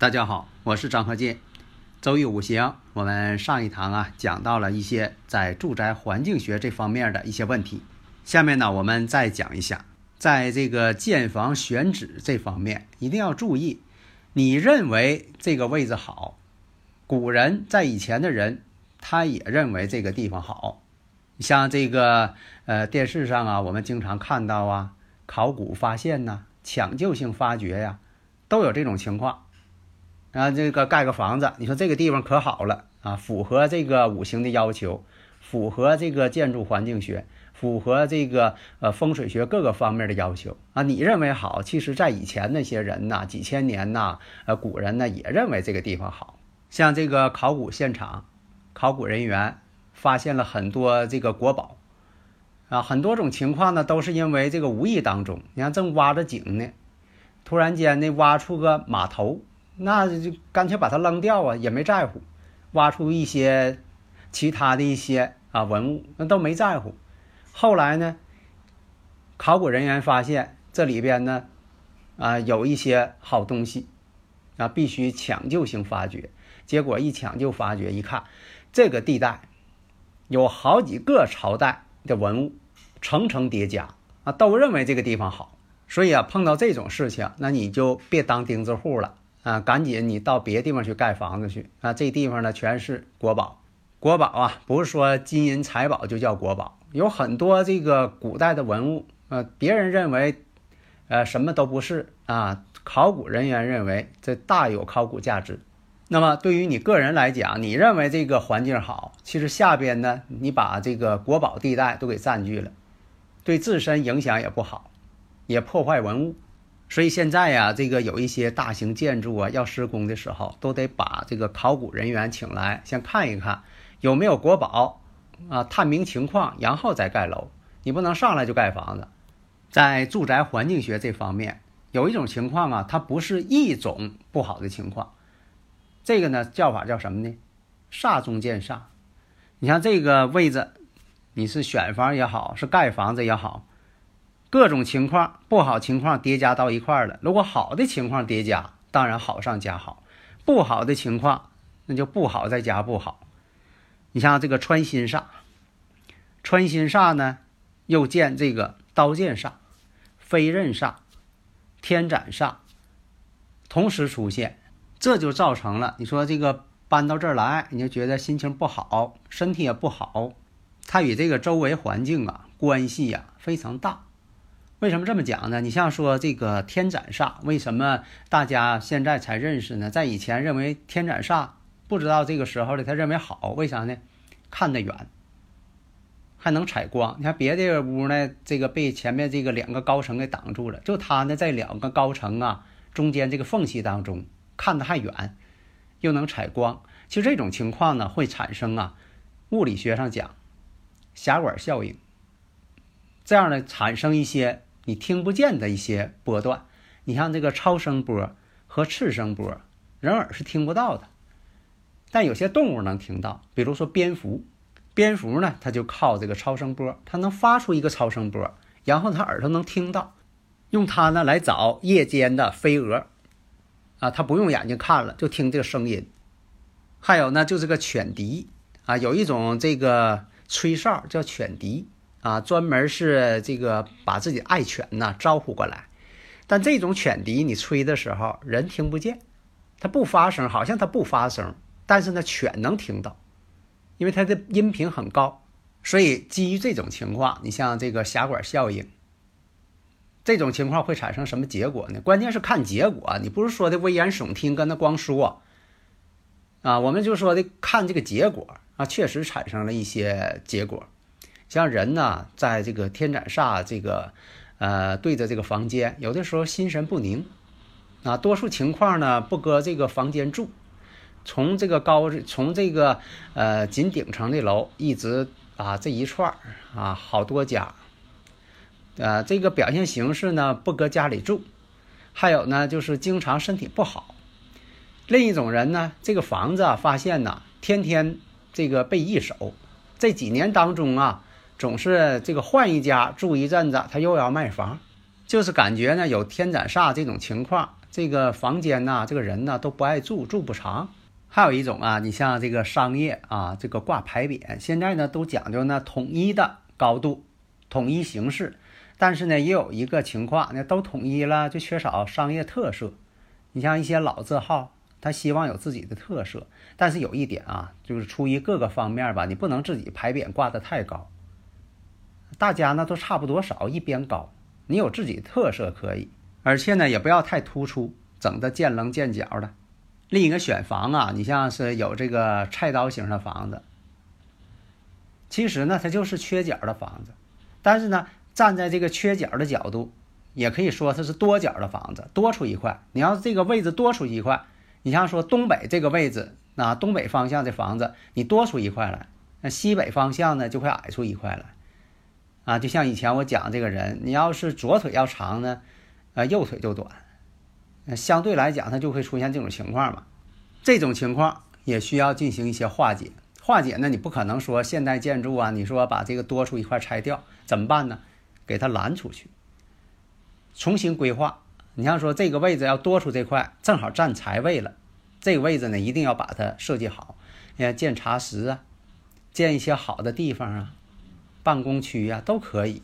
大家好，我是张和进。周易五行，我们上一堂啊讲到了一些在住宅环境学这方面的一些问题。下面呢，我们再讲一下，在这个建房选址这方面一定要注意。你认为这个位置好，古人在以前的人他也认为这个地方好。像这个呃电视上啊，我们经常看到啊，考古发现呐，抢救性发掘呀，都有这种情况。啊，这个盖个房子，你说这个地方可好了啊，符合这个五行的要求，符合这个建筑环境学，符合这个呃风水学各个方面的要求啊。你认为好，其实在以前那些人呐，几千年呐，呃，古人呢也认为这个地方好。像这个考古现场，考古人员发现了很多这个国宝啊，很多种情况呢都是因为这个无意当中，你看正挖着井呢，突然间呢挖出个码头。那就干脆把它扔掉啊，也没在乎，挖出一些其他的一些啊文物，那都没在乎。后来呢，考古人员发现这里边呢啊有一些好东西啊，必须抢救性发掘。结果一抢救发掘，一看这个地带有好几个朝代的文物，层层叠加啊，都认为这个地方好。所以啊，碰到这种事情，那你就别当钉子户了。啊，赶紧你到别地方去盖房子去啊！这地方呢全是国宝，国宝啊，不是说金银财宝就叫国宝，有很多这个古代的文物，呃，别人认为，呃，什么都不是啊，考古人员认为这大有考古价值。那么对于你个人来讲，你认为这个环境好，其实下边呢，你把这个国宝地带都给占据了，对自身影响也不好，也破坏文物。所以现在呀，这个有一些大型建筑啊，要施工的时候，都得把这个考古人员请来，先看一看有没有国宝，啊，探明情况，然后再盖楼。你不能上来就盖房子。在住宅环境学这方面，有一种情况啊，它不是一种不好的情况，这个呢叫法叫什么呢？煞中见煞。你像这个位置，你是选房也好，是盖房子也好。各种情况不好情况叠加到一块儿了。如果好的情况叠加，当然好上加好；不好的情况，那就不好再加不好。你像这个穿心煞，穿心煞呢，又见这个刀剑煞、飞刃煞、天斩煞同时出现，这就造成了你说这个搬到这儿来，你就觉得心情不好，身体也不好。它与这个周围环境啊关系呀非常大。为什么这么讲呢？你像说这个天斩煞，为什么大家现在才认识呢？在以前认为天斩煞，不知道这个时候的他认为好，为啥呢？看得远，还能采光。你看别的屋呢，这个被前面这个两个高层给挡住了，就他呢在两个高层啊中间这个缝隙当中看得还远，又能采光。其实这种情况呢会产生啊，物理学上讲狭管效应，这样呢产生一些。你听不见的一些波段，你像这个超声波和次声波，人耳是听不到的，但有些动物能听到，比如说蝙蝠，蝙蝠呢，它就靠这个超声波，它能发出一个超声波，然后它耳朵能听到，用它呢来找夜间的飞蛾，啊，它不用眼睛看了，就听这个声音。还有呢，就是个犬笛。啊，有一种这个吹哨叫犬笛。啊，专门是这个把自己爱犬呐招呼过来，但这种犬笛你吹的时候人听不见，它不发声，好像它不发声，但是呢犬能听到，因为它的音频很高，所以基于这种情况，你像这个狭管效应，这种情况会产生什么结果呢？关键是看结果，你不是说的危言耸听，跟那光说，啊，我们就说的看这个结果啊，确实产生了一些结果。像人呢，在这个天斩煞这个呃对着这个房间，有的时候心神不宁啊，多数情况呢不搁这个房间住，从这个高从这个呃仅顶层的楼一直啊这一串啊好多家，呃这个表现形式呢不搁家里住，还有呢就是经常身体不好。另一种人呢，这个房子啊，发现呢，天天这个被一手，这几年当中啊，总是这个换一家住一阵子，他又要卖房，就是感觉呢有天斩煞这种情况，这个房间呐，这个人呢都不爱住，住不长。还有一种啊，你像这个商业啊，这个挂牌匾，现在呢都讲究呢统一的高度，统一形式，但是呢也有一个情况，那都统一了，就缺少商业特色。你像一些老字号。他希望有自己的特色，但是有一点啊，就是出于各个方面吧，你不能自己牌匾挂得太高。大家呢都差不多少一边高，你有自己特色可以，而且呢也不要太突出，整的见棱见角的。另一个选房啊，你像是有这个菜刀型的房子，其实呢它就是缺角的房子，但是呢站在这个缺角的角度，也可以说它是多角的房子，多出一块。你要是这个位置多出一块。你像说东北这个位置，那东北方向的房子，你多出一块来，那西北方向呢就会矮出一块来，啊，就像以前我讲这个人，你要是左腿要长呢，呃，右腿就短，相对来讲它就会出现这种情况嘛。这种情况也需要进行一些化解，化解呢，你不可能说现代建筑啊，你说把这个多出一块拆掉怎么办呢？给它拦出去，重新规划。你像说这个位置要多出这块，正好占财位了。这个位置呢，一定要把它设计好。你看建茶室啊，建一些好的地方啊，办公区呀都可以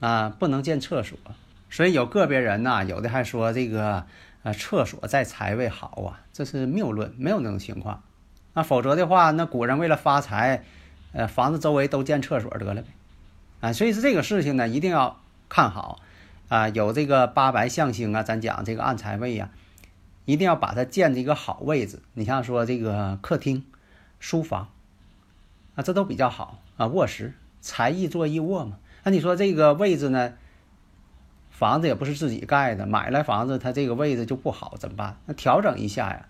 啊，不能建厕所。所以有个别人呐，有的还说这个呃厕所在财位好啊，这是谬论，没有那种情况。那否则的话，那古人为了发财，呃房子周围都建厕所得了呗。啊，所以是这个事情呢，一定要看好。啊，有这个八白象星啊，咱讲这个暗财位呀，一定要把它建在一个好位置。你像说这个客厅、书房啊，这都比较好啊。卧室，才易坐易卧嘛。那你说这个位置呢，房子也不是自己盖的，买来房子它这个位置就不好，怎么办？那调整一下呀。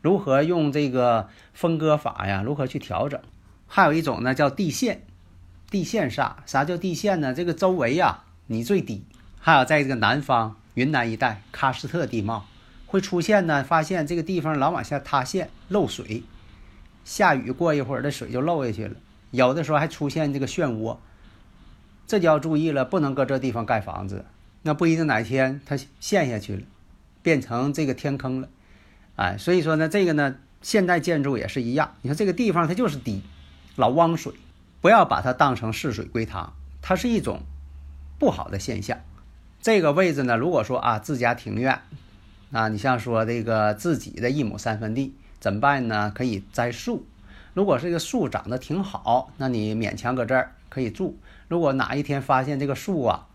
如何用这个分割法呀？如何去调整？还有一种呢，叫地线，地线煞。啥叫地线呢？这个周围呀，你最低。还有在这个南方云南一带喀斯特地貌会出现呢，发现这个地方老往下塌陷漏水，下雨过一会儿，这水就漏下去了。有的时候还出现这个漩涡，这就要注意了，不能搁这地方盖房子。那不一定哪天它陷下去了，变成这个天坑了。哎，所以说呢，这个呢，现代建筑也是一样。你看这个地方它就是低，老汪水，不要把它当成逝水归塘，它是一种不好的现象。这个位置呢，如果说啊，自家庭院，啊，你像说这个自己的一亩三分地，怎么办呢？可以栽树。如果这个树长得挺好，那你勉强搁这儿可以住。如果哪一天发现这个树啊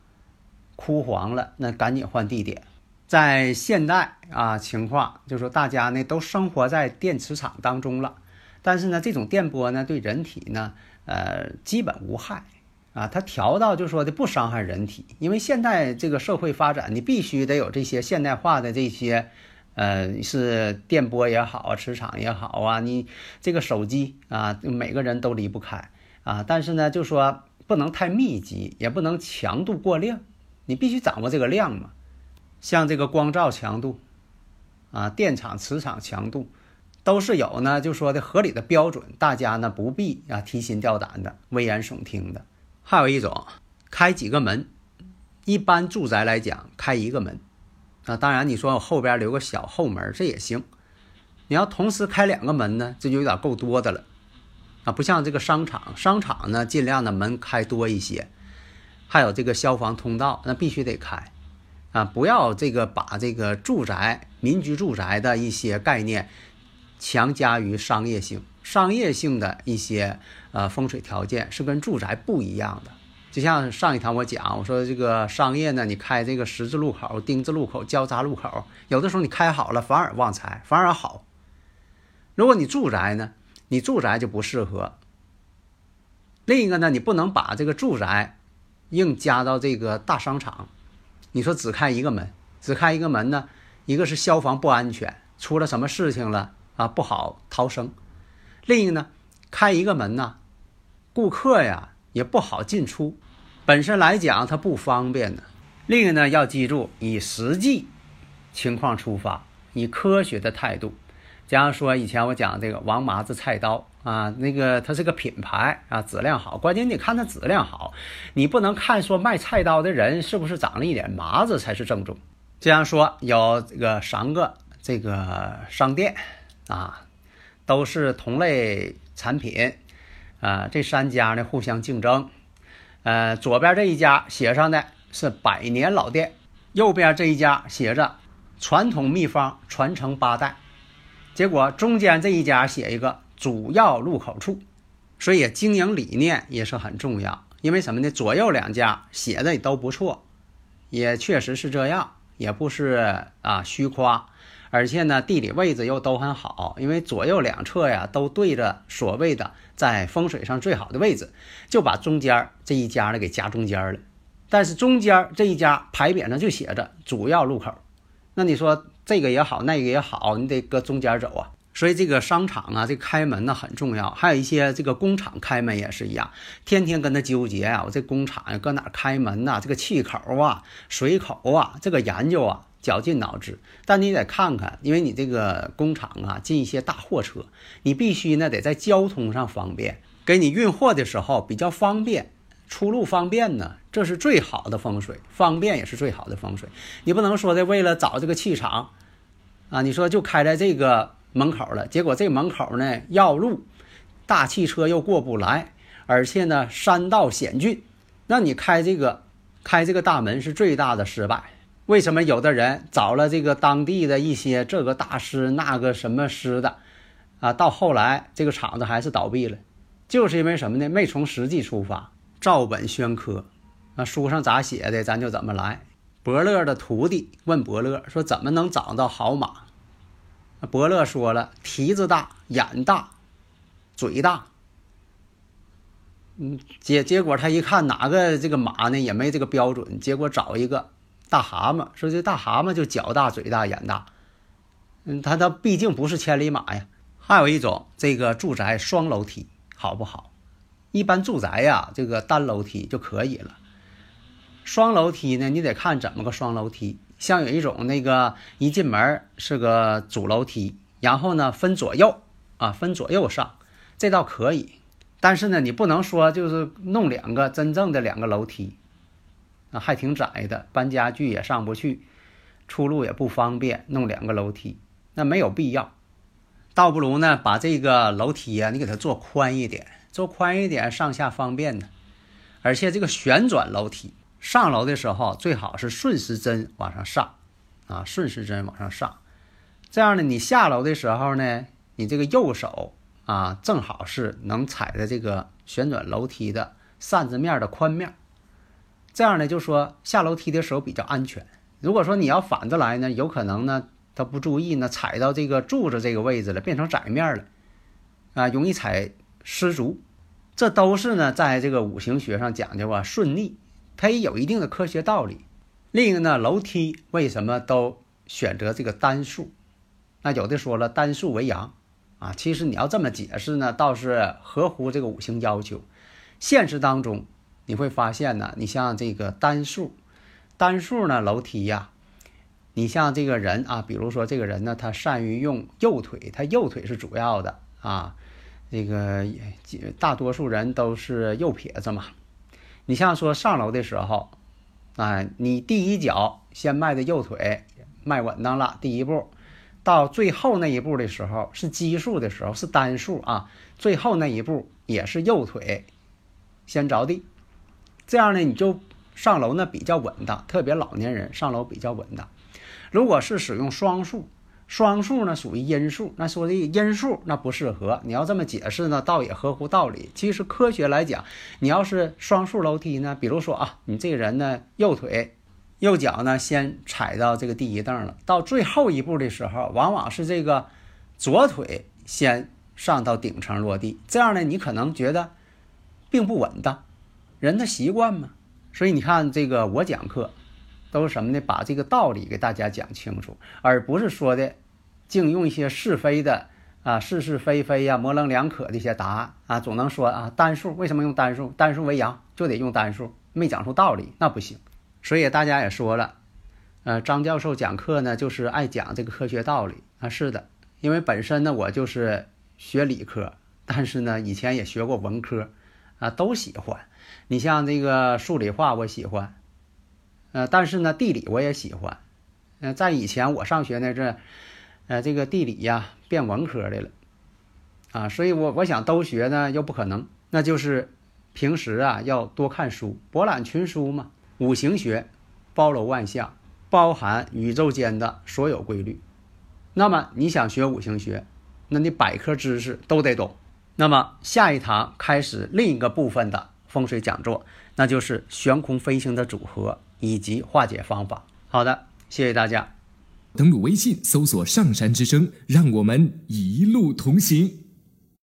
枯黄了，那赶紧换地点。在现代啊情况，就是说大家呢都生活在电磁场当中了，但是呢，这种电波呢对人体呢，呃，基本无害。啊，它调到就说的不伤害人体，因为现代这个社会发展，你必须得有这些现代化的这些，呃，是电波也好，磁场也好啊，你这个手机啊，每个人都离不开啊。但是呢，就说不能太密集，也不能强度过量，你必须掌握这个量嘛。像这个光照强度啊，电场、磁场强度，都是有呢，就说的合理的标准，大家呢不必啊提心吊胆的、危言耸听的。还有一种，开几个门，一般住宅来讲开一个门，啊，当然你说我后边留个小后门这也行。你要同时开两个门呢，这就有点够多的了，啊，不像这个商场，商场呢尽量的门开多一些。还有这个消防通道，那必须得开，啊，不要这个把这个住宅、民居住宅的一些概念强加于商业性。商业性的一些呃风水条件是跟住宅不一样的，就像上一堂我讲，我说这个商业呢，你开这个十字路口、丁字路口、交叉路口，有的时候你开好了反而旺财，反而好。如果你住宅呢，你住宅就不适合。另一个呢，你不能把这个住宅硬加到这个大商场。你说只开一个门，只开一个门呢，一个是消防不安全，出了什么事情了啊，不好逃生；另一个呢，开一个门呢，顾客呀也不好进出，本身来讲它不方便的。另一个呢，要记住以实际情况出发，以科学的态度。假如说以前我讲这个王麻子菜刀。啊，那个它是个品牌啊，质量好，关键你看它质量好，你不能看说卖菜刀的人是不是长了一点麻子才是正宗。这样说有这个三个这个商店啊，都是同类产品啊，这三家呢互相竞争。呃，左边这一家写上的是百年老店，右边这一家写着传统秘方传承八代，结果中间这一家写一个。主要入口处，所以经营理念也是很重要。因为什么呢？左右两家写的也都不错，也确实是这样，也不是啊虚夸。而且呢，地理位置又都很好，因为左右两侧呀都对着所谓的在风水上最好的位置，就把中间这一家呢给夹中间了。但是中间这一家牌匾上就写着主要路口，那你说这个也好，那个也好，你得搁中间走啊。所以这个商场啊，这开门呢很重要。还有一些这个工厂开门也是一样，天天跟他纠结啊。我这工厂呀，搁哪开门呐？这个气口啊、水口啊，这个研究啊，绞尽脑汁。但你得看看，因为你这个工厂啊，进一些大货车，你必须呢得在交通上方便，给你运货的时候比较方便，出路方便呢，这是最好的风水，方便也是最好的风水。你不能说的为了找这个气场啊，你说就开在这个。门口了，结果这门口呢要路，大汽车又过不来，而且呢山道险峻，那你开这个开这个大门是最大的失败。为什么有的人找了这个当地的一些这个大师那个什么师的啊，到后来这个厂子还是倒闭了，就是因为什么呢？没从实际出发，照本宣科，那书上咋写的咱就怎么来。伯乐的徒弟问伯乐说：“怎么能找到好马？”伯乐说了：“蹄子大，眼大，嘴大。”嗯，结结果他一看哪个这个马呢，也没这个标准。结果找一个大蛤蟆，说这大蛤蟆就脚大、嘴大、眼大。嗯，它它毕竟不是千里马呀。还有一种，这个住宅双楼梯好不好？一般住宅呀，这个单楼梯就可以了。双楼梯呢，你得看怎么个双楼梯。像有一种那个一进门是个主楼梯，然后呢分左右啊，分左右上，这倒可以。但是呢，你不能说就是弄两个真正的两个楼梯，还挺窄的，搬家具也上不去，出路也不方便，弄两个楼梯那没有必要。倒不如呢把这个楼梯啊，你给它做宽一点，做宽一点，上下方便呢。而且这个旋转楼梯。上楼的时候最好是顺时针往上上，啊，顺时针往上上，这样呢，你下楼的时候呢，你这个右手啊，正好是能踩在这个旋转楼梯的扇子面的宽面，这样呢，就说下楼梯的时候比较安全。如果说你要反着来呢，有可能呢，他不注意呢，踩到这个柱子这个位置了，变成窄面了，啊，容易踩失足。这都是呢，在这个五行学上讲究啊，顺逆。它也有一定的科学道理。另一个呢，楼梯为什么都选择这个单数？那有的说了，单数为阳啊。其实你要这么解释呢，倒是合乎这个五行要求。现实当中你会发现呢，你像这个单数，单数呢楼梯呀，你像这个人啊，比如说这个人呢，他善于用右腿，他右腿是主要的啊。这个大多数人都是右撇子嘛。你像说上楼的时候，啊，你第一脚先迈的右腿迈稳当了，第一步，到最后那一步的时候是奇数的时候是单数啊，最后那一步也是右腿先着地，这样呢你就上楼呢比较稳当，特别老年人上楼比较稳当。如果是使用双数。双数呢属于阴数，那说这个阴数那不适合。你要这么解释呢，倒也合乎道理。其实科学来讲，你要是双数楼梯呢，比如说啊，你这个人呢，右腿、右脚呢先踩到这个第一凳了，到最后一步的时候，往往是这个左腿先上到顶层落地，这样呢，你可能觉得并不稳当，人的习惯嘛。所以你看，这个我讲课都是什么呢？把这个道理给大家讲清楚，而不是说的净用一些是非的啊是是非非呀、模棱两可的一些答案啊，总能说啊单数为什么用单数？单数为阳就得用单数，没讲出道理那不行。所以大家也说了，呃，张教授讲课呢就是爱讲这个科学道理啊，是的。因为本身呢，我就是学理科，但是呢，以前也学过文科，啊，都喜欢。你像这个数理化，我喜欢，呃，但是呢，地理我也喜欢。呃，在以前我上学那阵，呃，这个地理呀变文科的了，啊，所以我我想都学呢又不可能，那就是平时啊要多看书，博览群书嘛。五行学包罗万象，包含宇宙间的所有规律。那么你想学五行学，那你百科知识都得懂。那么下一堂开始另一个部分的风水讲座，那就是悬空飞行的组合以及化解方法。好的，谢谢大家。登录微信搜索“上山之声”，让我们一路同行。